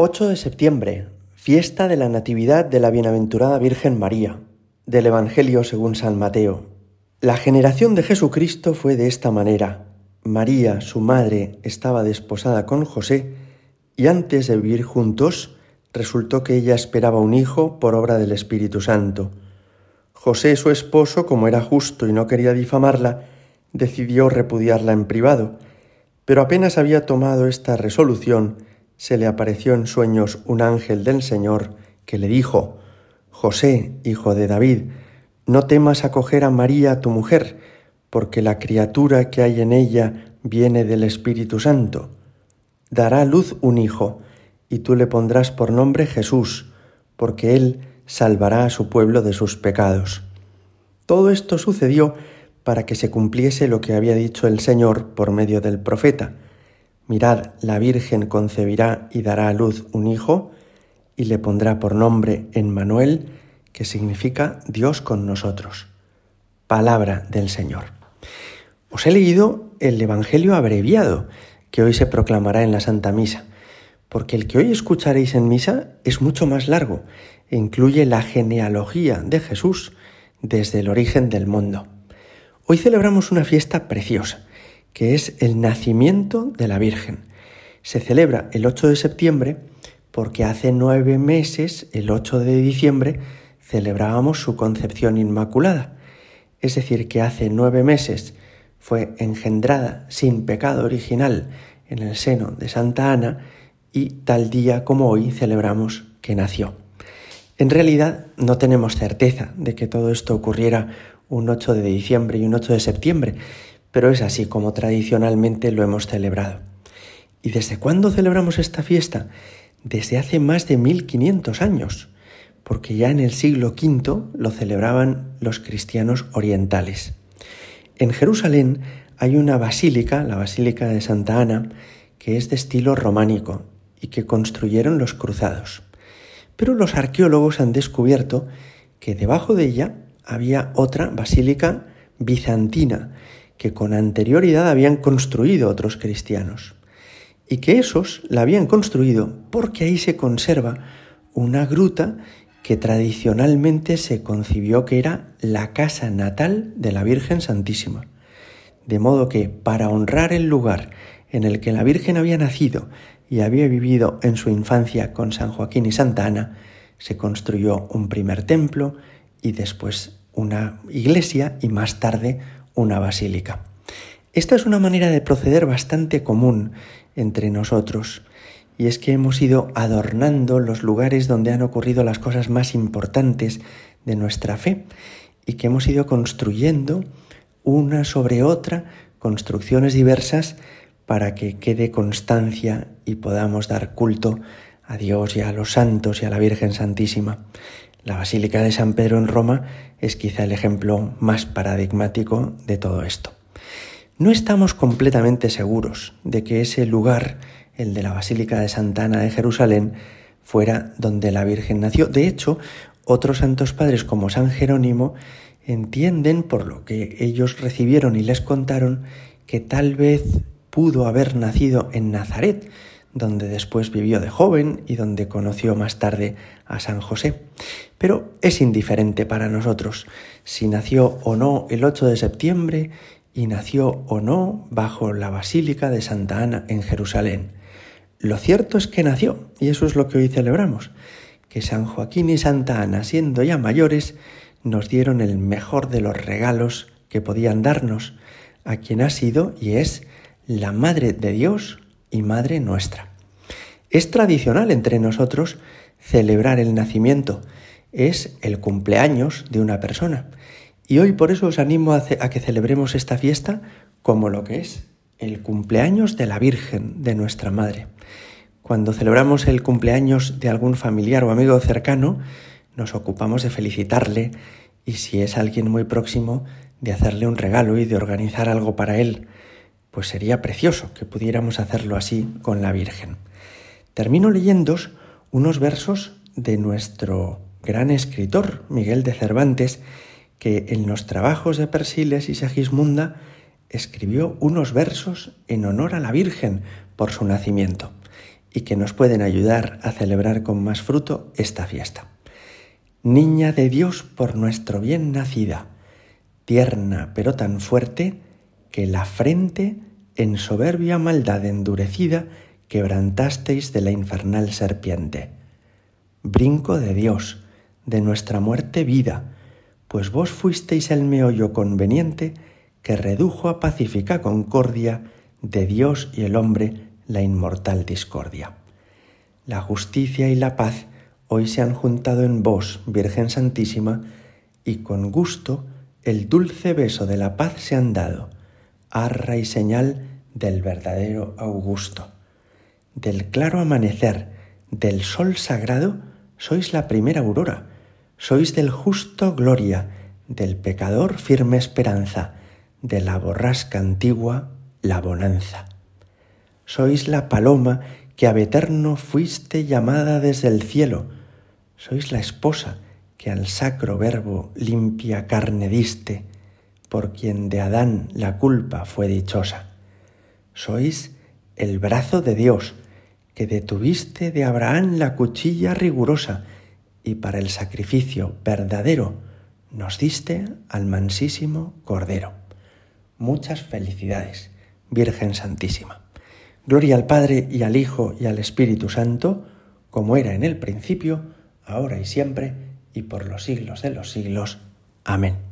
8 de septiembre, fiesta de la Natividad de la Bienaventurada Virgen María, del Evangelio según San Mateo. La generación de Jesucristo fue de esta manera. María, su madre, estaba desposada con José y antes de vivir juntos, resultó que ella esperaba un hijo por obra del Espíritu Santo. José, su esposo, como era justo y no quería difamarla, decidió repudiarla en privado, pero apenas había tomado esta resolución, se le apareció en sueños un ángel del Señor que le dijo, José, hijo de David, no temas acoger a María tu mujer, porque la criatura que hay en ella viene del Espíritu Santo. Dará luz un hijo, y tú le pondrás por nombre Jesús, porque él salvará a su pueblo de sus pecados. Todo esto sucedió para que se cumpliese lo que había dicho el Señor por medio del profeta Mirad, la Virgen concebirá y dará a luz un hijo, y le pondrá por nombre Emmanuel, que significa Dios con nosotros. Palabra del Señor. Os he leído el Evangelio abreviado que hoy se proclamará en la Santa Misa, porque el que hoy escucharéis en misa es mucho más largo e incluye la genealogía de Jesús desde el origen del mundo. Hoy celebramos una fiesta preciosa, que es el nacimiento de la Virgen. Se celebra el 8 de septiembre porque hace nueve meses, el 8 de diciembre, celebrábamos su concepción inmaculada. Es decir, que hace nueve meses fue engendrada sin pecado original en el seno de Santa Ana y tal día como hoy celebramos que nació. En realidad no tenemos certeza de que todo esto ocurriera un 8 de diciembre y un 8 de septiembre, pero es así como tradicionalmente lo hemos celebrado. ¿Y desde cuándo celebramos esta fiesta? Desde hace más de 1500 años, porque ya en el siglo V lo celebraban los cristianos orientales. En Jerusalén hay una basílica, la Basílica de Santa Ana, que es de estilo románico y que construyeron los cruzados. Pero los arqueólogos han descubierto que debajo de ella había otra basílica bizantina, que con anterioridad habían construido otros cristianos y que esos la habían construido porque ahí se conserva una gruta que tradicionalmente se concibió que era la casa natal de la Virgen Santísima. De modo que para honrar el lugar en el que la Virgen había nacido y había vivido en su infancia con San Joaquín y Santa Ana, se construyó un primer templo y después una iglesia y más tarde una basílica. Esta es una manera de proceder bastante común entre nosotros, y es que hemos ido adornando los lugares donde han ocurrido las cosas más importantes de nuestra fe, y que hemos ido construyendo una sobre otra construcciones diversas para que quede constancia y podamos dar culto a Dios y a los santos y a la Virgen Santísima. La Basílica de San Pedro en Roma es quizá el ejemplo más paradigmático de todo esto. No estamos completamente seguros de que ese lugar, el de la Basílica de Santa Ana de Jerusalén, fuera donde la Virgen nació. De hecho, otros santos padres como San Jerónimo entienden, por lo que ellos recibieron y les contaron, que tal vez pudo haber nacido en Nazaret, donde después vivió de joven y donde conoció más tarde a San José. Pero es indiferente para nosotros si nació o no el 8 de septiembre y nació o no bajo la Basílica de Santa Ana en Jerusalén. Lo cierto es que nació, y eso es lo que hoy celebramos, que San Joaquín y Santa Ana, siendo ya mayores, nos dieron el mejor de los regalos que podían darnos a quien ha sido y es la Madre de Dios y Madre nuestra. Es tradicional entre nosotros celebrar el nacimiento, es el cumpleaños de una persona. Y hoy por eso os animo a, que celebremos esta fiesta como lo que es el cumpleaños de la Virgen, de nuestra Madre. Cuando celebramos el cumpleaños de algún familiar o amigo cercano, nos ocupamos de felicitarle y si es alguien muy próximo, de hacerle un regalo y de organizar algo para él pues sería precioso que pudiéramos hacerlo así con la Virgen. Termino leyéndos unos versos de nuestro gran escritor, Miguel de Cervantes, que en los trabajos de Persiles y Segismunda escribió unos versos en honor a la Virgen por su nacimiento. y que nos pueden ayudar a celebrar con más fruto esta fiesta. Niña de Dios por nuestro bien nacida, tierna pero tan fuerte, que la frente en soberbia maldad endurecida quebrantasteis de la infernal serpiente. Brinco de Dios, de nuestra muerte vida, pues vos fuisteis el meollo conveniente que redujo a pacífica concordia de Dios y el hombre la inmortal discordia. La justicia y la paz hoy se han juntado en vos, Virgen Santísima, y con gusto el dulce beso de la paz se han dado, arra y señal del verdadero Augusto. Del claro amanecer, del sol sagrado, sois la primera aurora, sois del justo gloria, del pecador firme esperanza, de la borrasca antigua la bonanza. Sois la paloma que a eterno fuiste llamada desde el cielo, sois la esposa que al sacro verbo limpia carne diste, por quien de Adán la culpa fue dichosa. Sois el brazo de Dios, que detuviste de Abraham la cuchilla rigurosa, y para el sacrificio verdadero nos diste al mansísimo Cordero. Muchas felicidades, Virgen Santísima. Gloria al Padre y al Hijo y al Espíritu Santo, como era en el principio, ahora y siempre, y por los siglos de los siglos. Amén.